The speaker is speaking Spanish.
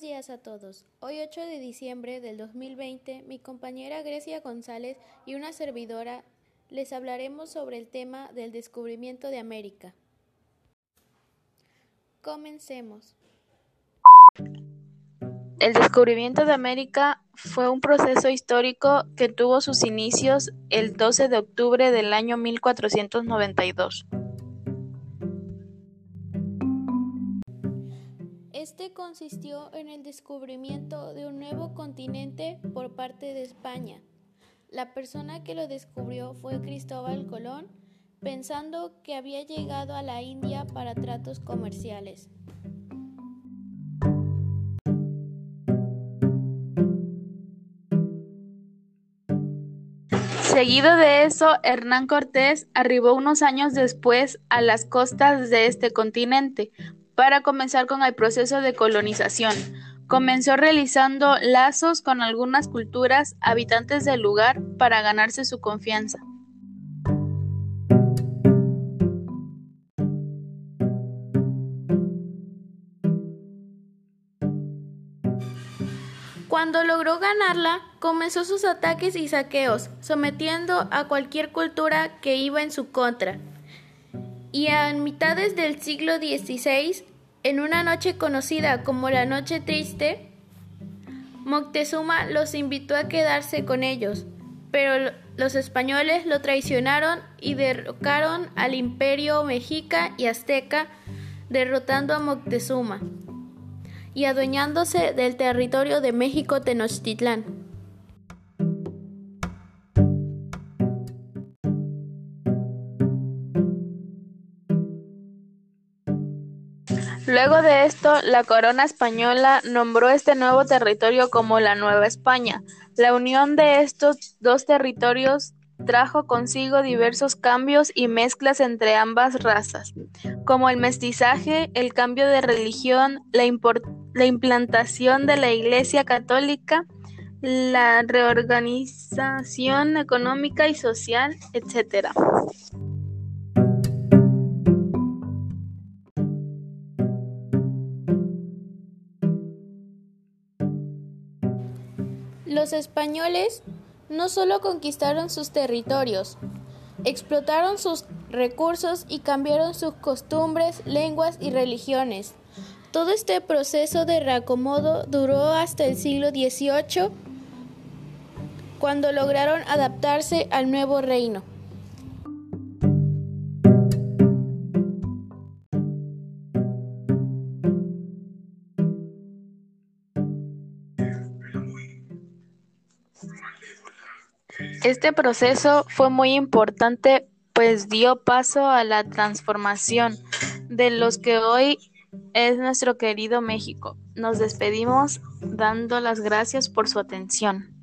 días a todos. Hoy 8 de diciembre del 2020, mi compañera Grecia González y una servidora les hablaremos sobre el tema del descubrimiento de América. Comencemos. El descubrimiento de América fue un proceso histórico que tuvo sus inicios el 12 de octubre del año 1492. Este consistió en el descubrimiento de un nuevo continente por parte de España. La persona que lo descubrió fue Cristóbal Colón, pensando que había llegado a la India para tratos comerciales. Seguido de eso, Hernán Cortés arribó unos años después a las costas de este continente para comenzar con el proceso de colonización. Comenzó realizando lazos con algunas culturas habitantes del lugar para ganarse su confianza. Cuando logró ganarla, comenzó sus ataques y saqueos, sometiendo a cualquier cultura que iba en su contra. Y a mitades del siglo XVI, en una noche conocida como la Noche Triste, Moctezuma los invitó a quedarse con ellos, pero los españoles lo traicionaron y derrocaron al imperio mexica y azteca, derrotando a Moctezuma y adueñándose del territorio de México Tenochtitlán. Luego de esto, la corona española nombró este nuevo territorio como la Nueva España. La unión de estos dos territorios trajo consigo diversos cambios y mezclas entre ambas razas, como el mestizaje, el cambio de religión, la, implantación de la Iglesia Católica, la reorganización económica y social, etc. Los españoles no solo conquistaron sus territorios, explotaron sus recursos y cambiaron sus costumbres, lenguas y religiones. Todo este proceso de reacomodo duró hasta el siglo XVIII, cuando lograron adaptarse al nuevo reino. Este proceso fue muy importante pues dio paso a la transformación de los que hoy es nuestro querido México. Nos despedimos dando las gracias por su atención.